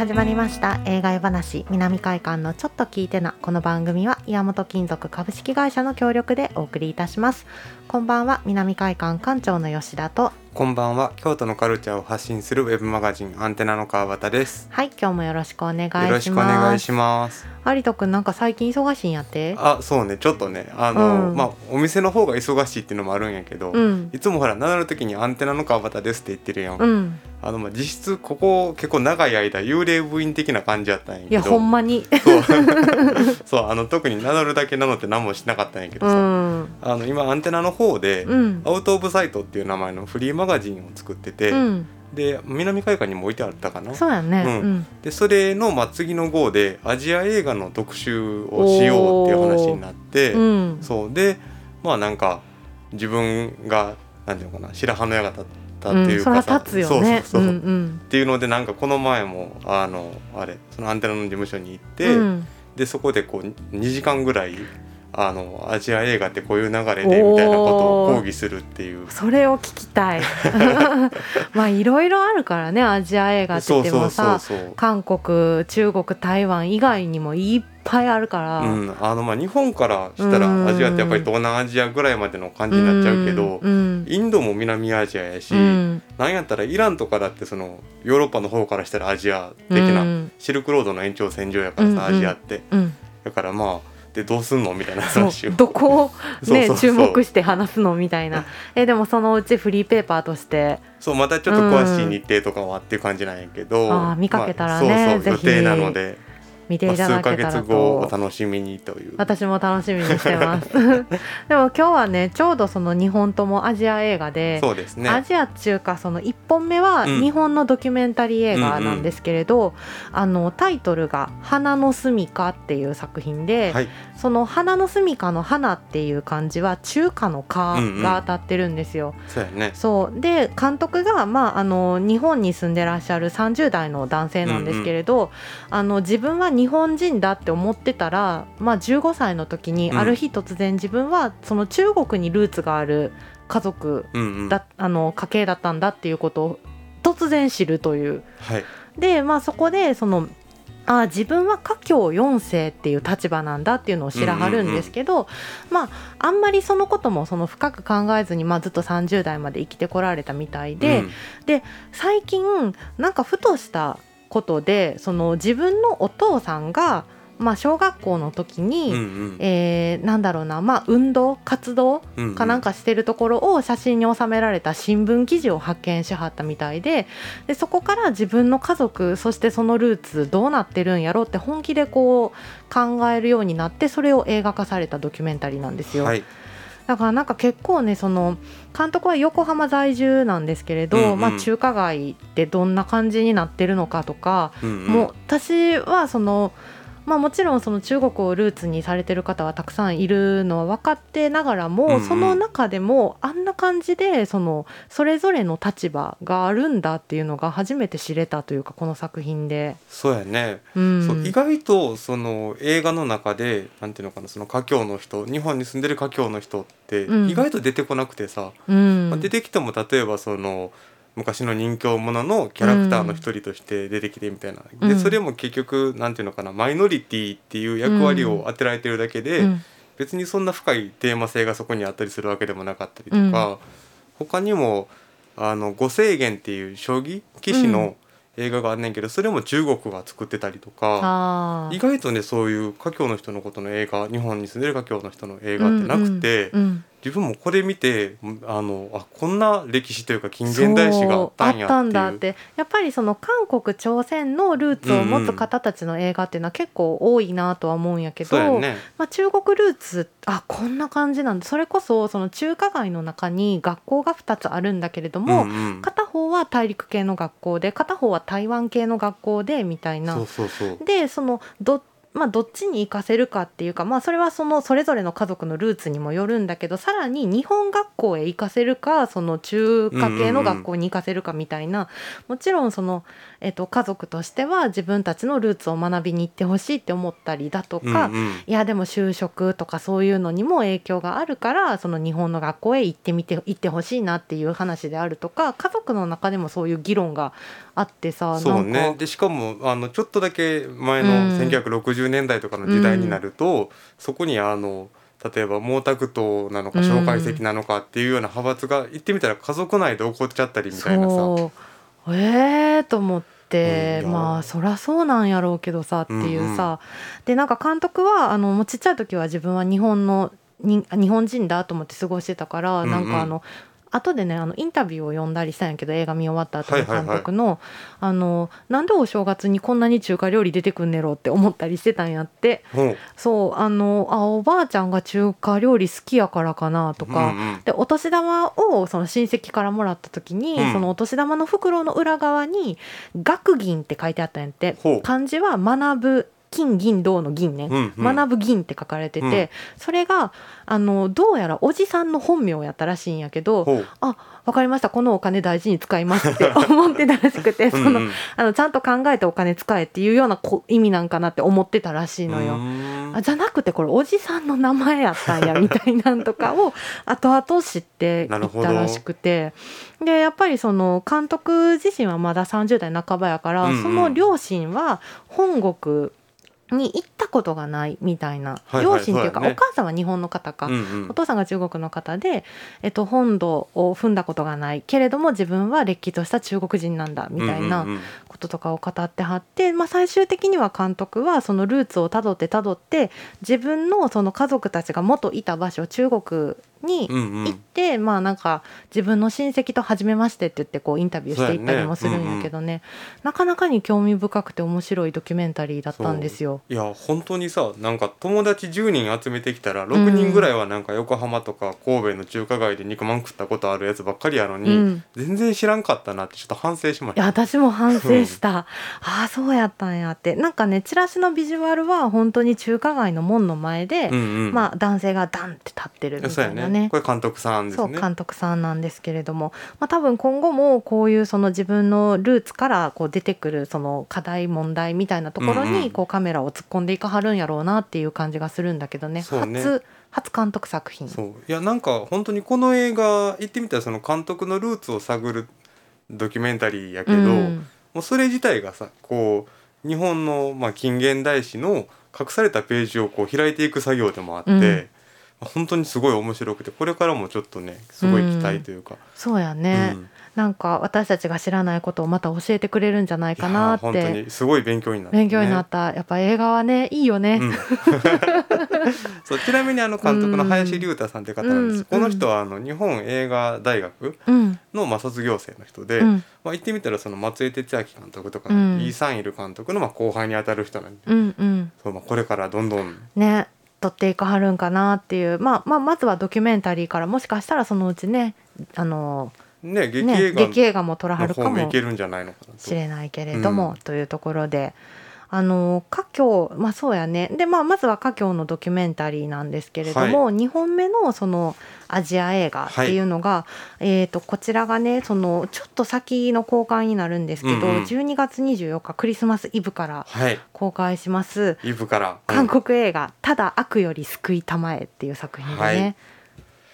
始まりました。映画絵話南海館のちょっと聞いてなこの番組は岩本金属株式会社の協力でお送りいたします。こんばんは南海館館長の吉田と。こんばんは京都のカルチャーを発信するウェブマガジンアンテナの川端です。はい今日もよろしくお願いします。よろしくお願いします。有人くんなんか最近忙しいんやって？あそうねちょっとねあの、うん。まあお店の方が忙しいっていうのもあるんやけど、うん。いつもほら名乗る時にアンテナの川端ですって言ってるやん、うんあのまあ実質ここ結構長い間幽霊部員的な感じやったんやけど。いやほんまに。そう。そうあの特に名乗るだけ名乗って何もしなかったんやけどうさ、ん。あの今アンテナの方で、うん。アウト・オブ・サイトっていう名前のフリーマガジンを作ってて、うん。で南海岸にも置いてあったかな。そうやね。ううん。んでそれの、まあ、次の号でアジア映画の特集をしようっていう話になって、うん。そう。でまあなんか自分がなんていうのかな白羽の矢が立ったっていうかさ、うんそら立つよね。そうそうそう、んうん。っていうのでなんかこの前もあのあれそのアンテナの事務所に行って、うん。でそこでこう2時間ぐらいあのアジア映画ってこういう流れでみたいなことを講義するっていう。それを聞きたい。まあいろいろあるからねアジア映画って言ってもさそうそうそう韓国中国台湾以外にもいっぱいあるから、うん、あのまあ日本からしたらうん。アジアってやっぱり東南アジアぐらいまでの感じになっちゃうけど、うんインドも南アジアやし、うん。なんやったらイランとかだってそのヨーロッパの方からしたらアジア的うなん。シルクロードの延長線上やからさ、アジアって。うん。だからまあでどうすんのみたいな話を。どこをね注目して話すのみたいな。えでもそのうちフリーペーパーとして。そうまたちょっと詳しい日程とかはっていう感じなんやけど、あー見かけたらねまあそうそう予定なので、見てまあ、いただけ数ヶ月たら後おと。楽しみにという。私も楽しみにしてます。でも今日はねちょうどその2本ともアジア映画でそうですね。アジアっていうかその1本目はうん。日本のドキュメンタリー映画なんですけれど、あのタイトルが「花の住みか」っていう作品で、はいその「花の住みか」の「花」っていう漢字は中華の「か」が当たってるんですよ。そうやね。そう。で監督が、まあ、あの日本に住んでらっしゃる30代の男性なんですけれど、あの自分は日本人だって思ってたら、まあ、15歳の時にうん。ある日突然自分はその中国にルーツがある家族うんうん。だ、あの家系だったんだっていうことを突然知るという。はい。で、まあ、そこでそのあ自分は家境4世っていう立場なんだっていうのを知らはるんですけど、まああんまりそのこともその深く考えずに、まあ、ずっと30代まで生きてこられたみたいで、うん。最近なんかふとしたことでその自分のお父さんが、まあ、小学校の時に、うんうん。えーなんだろうな、まあ、運動活動かなんかしてるところを写真に収められた新聞記事を発見しはったみたいででそこから自分の家族そしてそのルーツどうなってるんやろって本気でこう考えるようになってそれを映画化されたドキュメンタリーなんですよ。はい。だからなんか結構ねその監督は横浜在住なんですけれど、うんうん。まあ、中華街ってどんな感じになってるのかとか、うんうん。もう私はその、まあ、もちろんその中国をルーツにされてる方はたくさんいるのは分かってながらも、うんうん。その中でもあんな感じでそのそれぞれの立場があるんだっていうのが初めて知れたというかこの作品で。そうやね。うん。そう意外とその映画の中でなんていうのかなその華僑の人日本に住んでる華僑の人ってうん。意外と出てこなくてさ、うん。まあ、出てきても例えばその昔の人形もののキャラクターの一人として出てきてみたいな、うん。でそれも結局なんていうのかなマイノリティっていう役割を当てられてるだけで、うん。別にそんな深いテーマ性がそこにあったりするわけでもなかったりとか、他にもあの五世元っていう将棋棋士の映画があんねんけどそれも中国が作ってたりとか。意外とねそういう華僑の人のことの映画日本に住んでる華僑の人の映画ってなくて、うんうん自分もこれ見てあのあこんな歴史というか近現代史があったんったんだって。やっぱりその韓国朝鮮のルーツを持つ方たちの映画っていうのは結構多いなとは思うんやけど、そうやね。まあ、中国ルーツあこんな感じなんだ。それこそその中華街の中に学校が2つあるんだけれども、んうん。片方は大陸系の学校で片方は台湾系の学校でみたいな。そうそうそう。でそのどまあ、どっちに行かせるかっていうか、まあ、それはそのそれぞれの家族のルーツにもよるんだけどさらに日本学校へ行かせるかその中華系の学校に行かせるかみたいな、もちろんその、えー、と家族としては自分たちのルーツを学びに行ってほしいって思ったりだとか、うんうん、いやでも就職とかそういうのにも影響があるからその日本の学校へ行ってみて行ってほしいなっていう話であるとか家族の中でもそういう議論があってさそうね。でしかもあのちょっとだけ前の1960 60年代とかの時代になると、うん、そこにあの例えば毛沢東なのか蒋介石なのかっていうような派閥が言ってみたら家族内で怒っちゃったりみたいなさ。えー、と思って、まあそらそうなんやろうけどさっていうさ、うんうん、でなんか監督はあのもうちっちゃい時は自分は日本のに日本人だと思って過ごしてたから、うんうん、なんかあの後でねあのインタビューを読んだりしたんやけど映画見終わった後の監督の,、あのなんでお正月にこんなに中華料理出てくんねろって思ったりしてたんやって。もう。そうあのあおばあちゃんが中華料理好きやからかなとか、うんうん。でお年玉をその親戚からもらった時に、うん。そのお年玉の袋の裏側に「学銀」って書いてあったんやって。漢字は学ぶ金銀銅の銀ね、うんうん。学ぶ銀って書かれてて、うん。それがあのどうやらおじさんの本名やったらしいんやけどほう。あわかりました。このお金大事に使いますって 思ってたらしくてその、あのちゃんと考えてお金使えっていうようなこ意味なんかなって思ってたらしいのよ。あじゃなくてこれおじさんの名前やったんや みたいなんとかを後々知っていったらしくて。でやっぱりその監督自身はまだ30代半ばやから、うんうん。その両親は本国に行ったことがないみたいな、はいはい両親っていうか、ね。お母さんは日本の方か、うんうん。お父さんが中国の方で、えっと、本土を踏んだことがないけれども自分はれっきとした中国人なんだみたいなうんうんうん。こととかを語ってはって、まあ、最終的には監督はそのルーツをたどってたどって自分のその家族たちが元いた場所中国にうんうん。行って、まあなんか自分の親戚と初めましてって言ってこうインタビューしていったりもするんやけどね。なかなかに興味深くて面白いドキュメンタリーだったんですよ。いや本当にさなんか友達10人集めてきたら6人ぐらいはなんか横浜とか神戸の中華街で肉まん食ったことあるやつばっかりやのに、うん。全然知らんかったなってちょっと反省しました。いや私も反省した、ああそうやったんやって。なんかねチラシのビジュアルは本当に中華街の門の前で、うんうん、まあ男性がダンって立ってるみたいなね。ね。これ監督さんですね。そう監督さんなんですけれども、まあ、多分今後もこういうその自分のルーツからこう出てくるその課題問題みたいなところにこうカメラを突っ込んでいかはるんやろうなっていう感じがするんだけどね。そうね。初初監督作品。そう。いやなんか本当にこの映画言ってみたらその監督のルーツを探るドキュメンタリーやけど、うん。もうそれ自体がさこう日本の、まあ、近現代史の隠されたページをこう開いていく作業でもあって、うん。まあ本当にすごい面白くてこれからもちょっとねすごい期待というか、そうやね、うんなんか私たちが知らないことをまた教えてくれるんじゃないかなってにすごい勉強になった、勉強になった。やっぱ映画はねいいよね。うん。そうちなみにあの監督の林龍太さんって方なんです、うん。この人はあの日本映画大学うん。のまあ卒業生の人で、うん。まあ、言ってみたらその松江哲明監督とか、うん。イー・サンイル監督のまあ後輩にあたる人なんで、うんうん。そうまあ、これからどんどんね撮っていかはるんかなっていう、まあ、まあまずはドキュメンタリーからもしかしたらそのうちねあのね劇ね映画劇映画も撮らはのるかも方もいけるんじゃないのかなと。しれないけれども、うん。というところで。あの華僑まあそうやね。で、まあ、まずは華僑のドキュメンタリーなんですけれども、2本目のそのアジア映画っていうのが、えー、とこちらがねそのちょっと先の公開になるんですけど、うんうん。12月24日クリスマスイブからはい。公開します。イブから、うん。韓国映画「ただ悪より救いたまえ」っていう作品でね、はい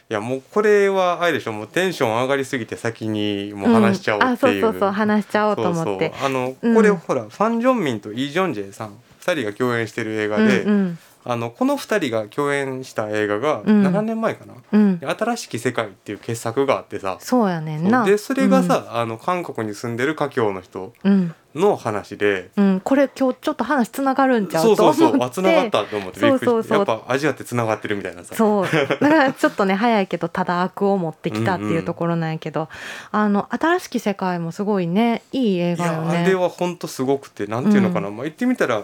いやもうこれはあれでしょ。もうテンション上がりすぎて先にもう話しちゃおうっていう、ん。あそうそうそう話しちゃおうと思って。あの、う。んこれほらファン・ジョンミンとイ・ジョンジェさん。2人が共演してる映画で、うんうんあのこの2人が共演した映画がうん。7年前かな？うん「新しき世界」っていう傑作があってさ。そうやねんな。でそれがさ、あの韓国に住んでる華僑の人うん、の話で。うん。うんこれ今日ちょっと話つながるんちゃそううそう。と思って。そうあつながったと思ってびっくりして。そうそうそう。やっぱアジアってつながってるみたいなさ。そう。だからちょっとね早いけどただ悪を持ってきたっていうところなんやけど、あの新しき世界もすごいねいい映画よね。あれは本当すごくてなんていうのかな、まあ、言ってみたら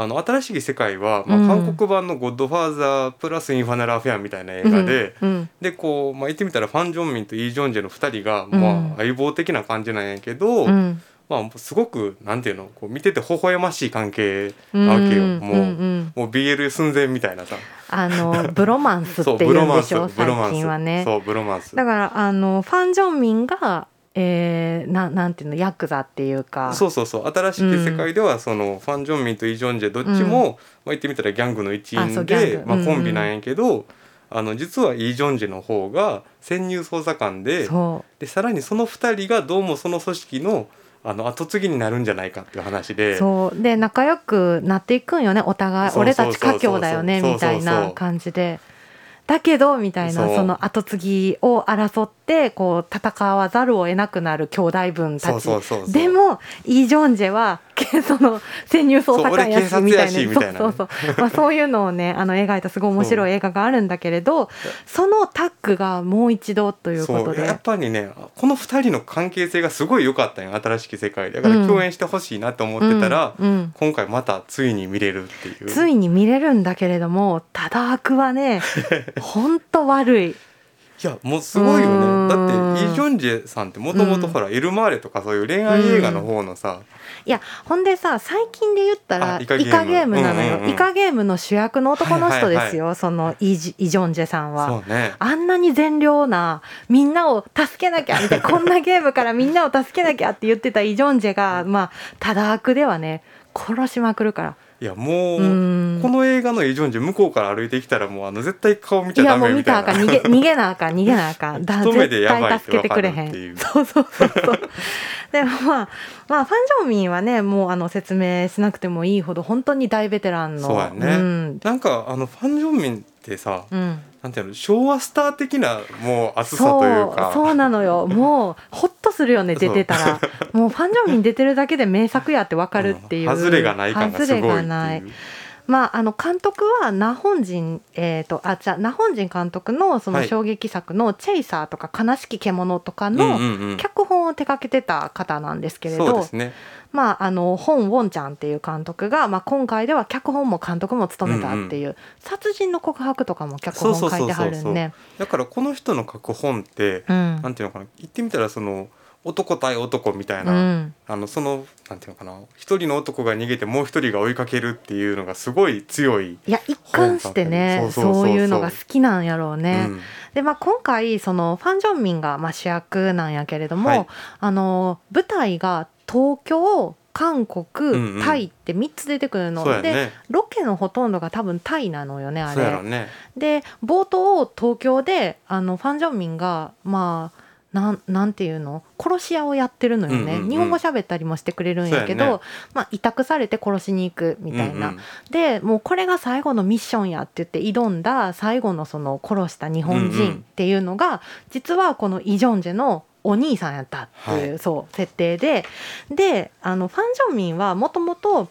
あの新しい世界は、まあ、うん。韓国版の「ゴッドファーザー」プラス「インファナル・アフェア」みたいな映画で、うん。うん。でこう、まあ、言ってみたらファン・ジョンミンとイ・ジョンジェの2人が、うん。まあ、相棒的な感じなんやけど、うん。まあすごくなんていうのこう見てて微笑ましい関係なわけよ、うん。もう、うん。うん。もう BL 寸前みたいなさ。あのブロマンスっていうんでしょ ブロマンス。最近はね。そうブロマンス。だからあのファン・ジョンミンが、えー、ななんていうのヤクザっていうか。そうそうそう。新しき世界ではその、ファン・ジョンミンとイ・ジョンジェどっちも、まあ、言ってみたらギャングの一員でまあ、うんうん。コンビなんやけど、あの実はイ・ジョンジェの方が潜入捜査官でそでさらにその2人がどうもその組織のあの後継ぎになるんじゃないかっていう話うで。そう。で仲良くなっていくんよね。お互いそう俺そうそうそう。たち家境だよねそうみたいなそうそう感じで。だけどみたいなその後継ぎを争ってこう戦わざるを得なくなる兄弟分たち。でもイ・ジョンジェはけその潜入捜査官やしみたいなそうそうそう、まあ、そういうのをね あの描いたすごい面白い映画があるんだけれどそのタッグがもう一度ということで。そうやっぱりねこの2人の関係性がすごい良かったんよ新しき世界で。だから共演してほしいなと思ってたら、うんうん。今回またついに見れるっていう。ついに見れるんだけれどもただ悪はね ほんと悪い。いやもうすごいようん。ねだってイ・ジョンジェさんってもともとほら、エルマーレとかそういう恋愛映画の方のさ、いやほんでさ最近で言ったらイカゲームなのよ、うんうんうん。イカゲームの主役の男の人ですよ、はそのイジョンジェさんは。ね。あんなに善良なみんなを助けなきゃみたいな こんなゲームからみんなを助けなきゃって言ってたイ・ジョンジェがまあただ悪ではね殺しまくるから。いやもう、うん。この映画のイ・ジョンジェ向こうから歩いてきたらもうあの絶対顔見ちゃダもう見たらメみたいなあかん。逃げ 逃げなあかん逃げなあかん。だ絶対助けてくれへん。そうそう。そうそう。でもまあまあファン・ジョンミンはねもうあの説明しなくてもいいほど本当に大ベテランの。そうやね。ん。なんかあのファン・ジョンミンってさ、うんなんていうの昭和スター的なもう熱さというか。そうそうなのよ。もうほっとするよね出てたら。もうファン・ジョンミン出てるだけで名作やってわかるっていう、うん。外れがない感がすごいっていうまあ、あの監督はナホンジン、えー、とあじゃあナホンジン監督のそのはい。衝撃作の「チェイサー」とか「悲しき獣」とかうんのうんうん。脚本を手掛けてた方なんですけれど、そうですね。まあ、あの本ウォンちゃんっていう監督が、まあ、今回では脚本も監督も務めたっていう「殺人の告白」とかも脚本書いてはるんで。だからこの人の書く本って、うん。なんていうのかな。言ってみたらその男対男みたいな、うん。あのそのなんていうのかな一人の男が逃げてもう一人が追いかけるっていうのがすごい強い、いや一貫してねそういうのが好きなんやろうね。うん。でまあ、今回そのファン・ジョンミンがまあ主役なんやけれども、はい。あの舞台が東京韓国、うんうん。タイって3つ出てくるの。で、ロケのほとんどが多分タイなのよねあれ。ね。で冒頭東京であのファン・ジョンミンがまあなんなんていうの？殺し屋をやってるのよね、うんうんうん。日本語喋ったりもしてくれるんやけど、やね。まあ、委託されて殺しに行くみたいな、うんうん。でもうこれが最後のミッションやって言って挑んだ最後のその殺した日本うんうん。人っていうのが、実はこのイ・ジョンジェのお兄さんやったっていう、はそう設定で。であのファン・ジョンミンはもともと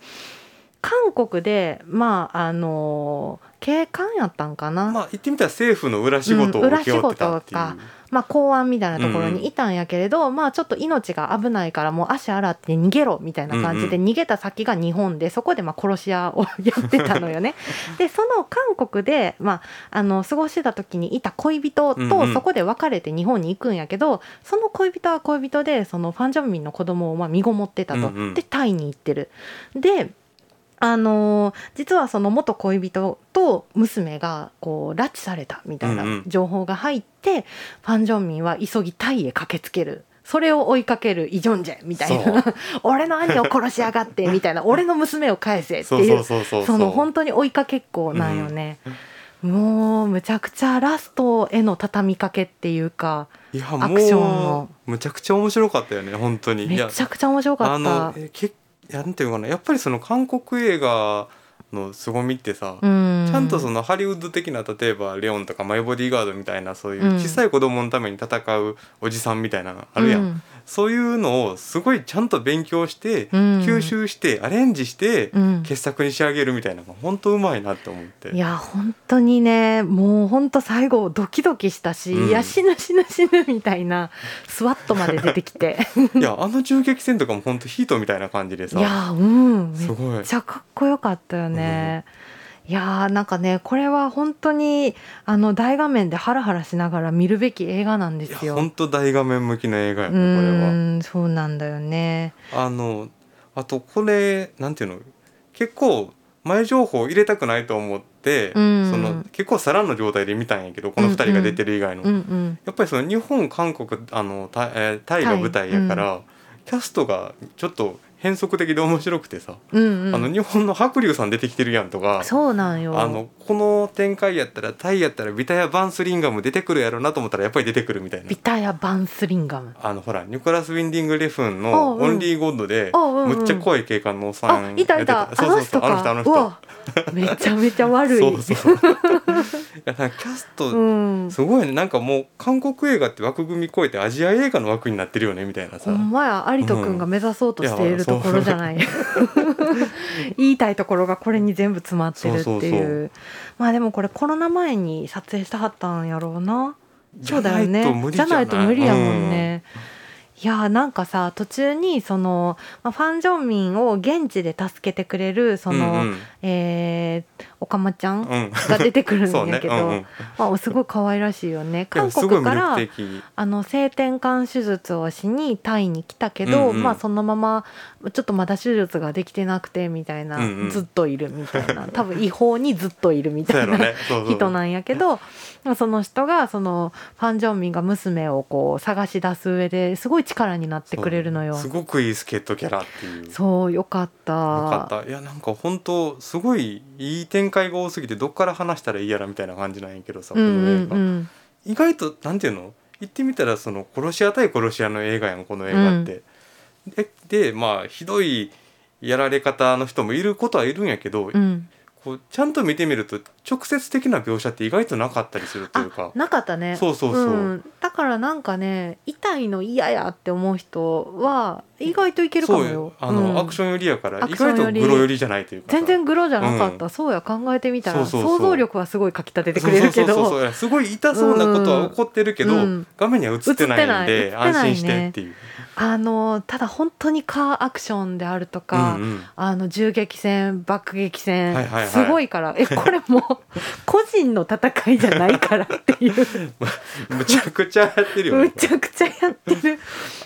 韓国でまああの警官やったんかな、まあ言ってみたら政府の裏仕事をうん請け負ってたっていう、裏仕事まあ、公安みたいなところにいたんやけれど、まあちょっと命が危ないからもう足洗って逃げろみたいな感じでう逃げた先が日本でそこでまあ殺し屋をやってたのよね。でその韓国で、まあ、あの過ごしてた時にいた恋人うんうんとそこで別れて日本に行くんやけど、その恋人は恋人でそのファン・ジョンミンの子供をまあ身ごもってたと。うんうんでタイに行ってる。であのー実はその元恋人と娘がこう拉致されたみたいなうんうん。情報が入って、ファン・ジョンミンは急ぎタイへ駆けつける。それを追いかけるイ・ジョンジェみたいな。俺の兄を殺しやがってみたいな。俺の娘を返せっていうその本当に追いかけっこなんよね、もうむちゃくちゃラストへの畳みかけっていうかアクションもの。うむちゃくちゃ面白かったよね本当に。めちゃくちゃ面白かあった。のえけなんていうかなやっぱりその韓国映画の凄みってさ、うん。ちゃんとそのハリウッド的な例えばレオンとかマイボディーガードみたいなそういううん。小さい子供のために戦うおじさんみたいなのあるやん、うん。そういうのをすごいちゃんと勉強して、うん。吸収してアレンジしてうん。傑作に仕上げるみたいなのが本当うまいなって思って。いや本当にねもう本当最後ドキドキしたし、うん。いや死ぬ死ぬ死ぬみたいなスワットまで出てきて。いやあの銃撃戦とかも本当ヒートみたいな感じでさ。いやうん。めっすごい。ちゃかっこよかったよね。いやーなんかねこれは本当にあの大画面でハラハラしながら見るべき映画なんですよ。本当大画面向きの映画やうねこれは。そうなんだよね。あのあとこれなんていうの結構前情報入れたくないと思って、うんその結構さらの状態で見たんやけどこの2人が出てる以外の、うんうんやっぱりその日本韓国あのタ,、えータイが舞台やから、キャストがちょっと変則的で面白くてさ、うんうん。あの日本の白龍さん出てきてるやんとか。そうなんよ。あのこの展開やったらタイやったらビタヤ・バンスリンガム出てくるやろなと思ったらやっぱり出てくるみたいなビタヤ・バンスリンガム。あのほらニコラス・ウィンディング・レフンあの「うんオンリー・ゴッド」でむっちゃ怖い警官のおっさんあいたいたそうそうそうあの人あの人めちゃめちゃ悪い。そうそういやなんかキャスト、うん。すごいねなんかもう韓国映画って枠組み超えてアジア映画の枠になってるよねみたいなさほんまや有人くんが目指そうとしているところじゃない、言いたいところがこれに全部詰まってるっていう。まあでもこれコロナ前に撮影してはったんやろうな。そうだよねじゃない。ないと無理やもんね、いやーなんかさ途中にその、まあ、ファン・ジョンミンを現地で助けてくれるその、うんうん。えーおかまちゃんうん。が出てくるんやけど、ね。うんうん。まあ、すごい可愛らしいよね。韓国からあの性転換手術をしにタイに来たけど、うんうん。まあそのままちょっとまだ手術ができてなくてみたいな、うんうん。ずっといるみたいな。多分違法にずっといるみたいな、人なんやけどまあその人がそのファン・ジョンミンが娘をこう探し出す上ですごい力になってくれるのよ。すごくいい助っ人キャラっていうそうよかった。よかったいやなんか本当すごいいい展開が多すぎてどっから話したらいいやらみたいな感じなんやけどさ、うんうんうん。意外となんていうの？言ってみたらその殺し屋対殺し屋の映画やんこの映画って。ででまあひどいやられ方の人もいることはいるんやけど、うん、こうちゃんと見てみると直接的な描写って意外となかったりするというか。なかったね。そうそうそう、ん、だからなんかね痛いの嫌やって思う人は意外といけるかもよ。あの、うん。アクション寄りやからア意外とグロ寄りじゃないというかさ。全然グロじゃなかった、そうや考えてみたら。想像力はすごいかきたててくれるけど。そうそうそうそう。すごい痛そうなことは起こってるけど、うん。画面には映ってないんで安心してっていう。あのただ本当にカーアクションであるとか、うんうんあの銃撃戦爆撃戦、はいはいはいすごいからえこれもう個人の戦いじゃないからっていう むちゃくちゃやってるよむね。ちゃくちゃやってる。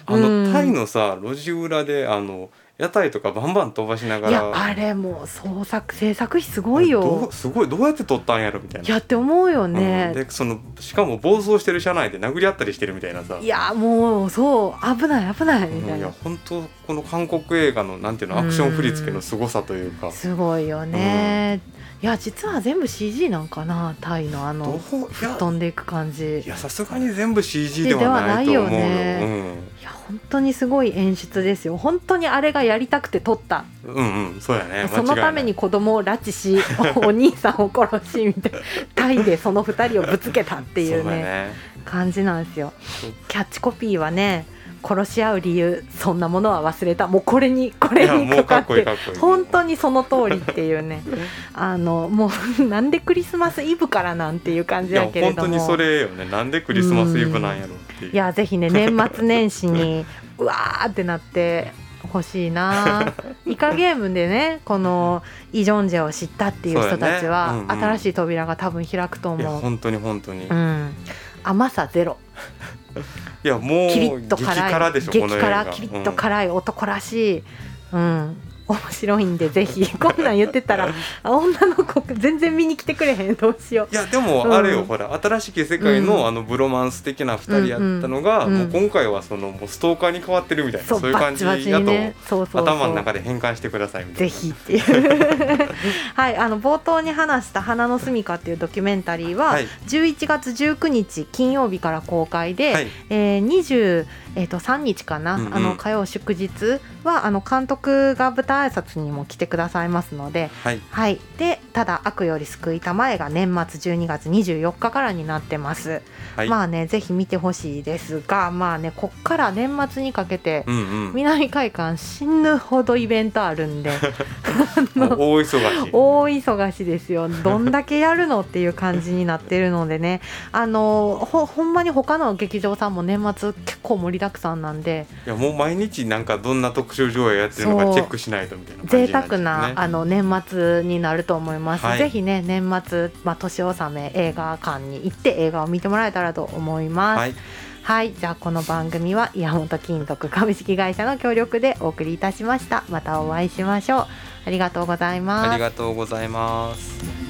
あの、うんタイのさ路地裏であの屋台とかバンバン飛ばしながいやらあれもう創作制作費すごいどよう。すごいどうやって撮ったんやろみたいな。いやって思うようんね。でそのしかも暴走してる車内で殴り合ったりしてるみたいなさ。いやもうそう危ない危ないみたうんいやいな。本当この韓国映画のなんていうのアクション振り付けの凄さというか。すごいよね。いや実は全部 CG なんかなタイのあどの飛んでいく感じ。いやさすがに全部 CG ではないと思うよ。ではないよいや本当にすごい演出ですよ本当にあれがやりたくて撮った、うん、うんうんそうやね。そのために子供を拉致しおお兄さんを殺しみたいなタイでその二人をぶつけたっていうね ね。感じなんですよキャッチコピーはね殺し合う理由そんなものは忘れたもうこれにこれにかかって。本当にその通りっていうねあのもうなんでクリスマスイブからなんていう感じいややけれども本当にそれよね。なんでクリスマスイブなんやろっていう。いやぜひね年末年始にうわーってなってほしいな イカゲームでねこのイ・ジョンジェを知ったっていう人たちは、ねうんうん新しい扉が多分開くと思う。本当に本当に。いうん、甘さゼロ やもうキリッと激辛い。辛でしょこの映画。辛キリッと辛い男らしい、うん面白いんでぜひ。こんなん言ってたら女の子全然見に来てくれへん。どうしよいやでもうん。あれよ、ほら新しき世界の、うん。あのブロマンス的な二人やったのが、うんうんもう今回はそのもうストーカーに変わってるみたいなそういう感じバッチやと、ね。頭の中で変換してくださいみたいぜひっていう。はいあの冒頭に話した「花の住みか」っていうドキュメンタリーは、はい。11月19日金曜日から公開で、な。はい。えー20えー、と3日かな、うんうん。あの火曜祝日はあの監督が舞台挨拶にも来てくださいますので、はいはい、でただ悪より救いたまえが年末12月24日からになってます、はい。まあねぜひ見てほしいですがまあねこっから年末にかけて、うんうん。南海館死ぬほどイベントあるんで 大忙し。大忙しですよどんだけやるのっていう感じになってるのでねあのほほんまに他の劇場さんも年末結構盛りだくさんなんでいやもう毎日なんかどんな特特集上映やってるのかチェックしないとみたいな感じなね。沢なあの年末になると思います、はい。ぜひね年末、まあ、年納め映画館に行って映画を見てもらえたらと思います。はい。はい、じゃあこの番組は岩本金属株式会社の協力でお送りいたしました。またお会いしましょう。ありがとうございます。ありがとうございます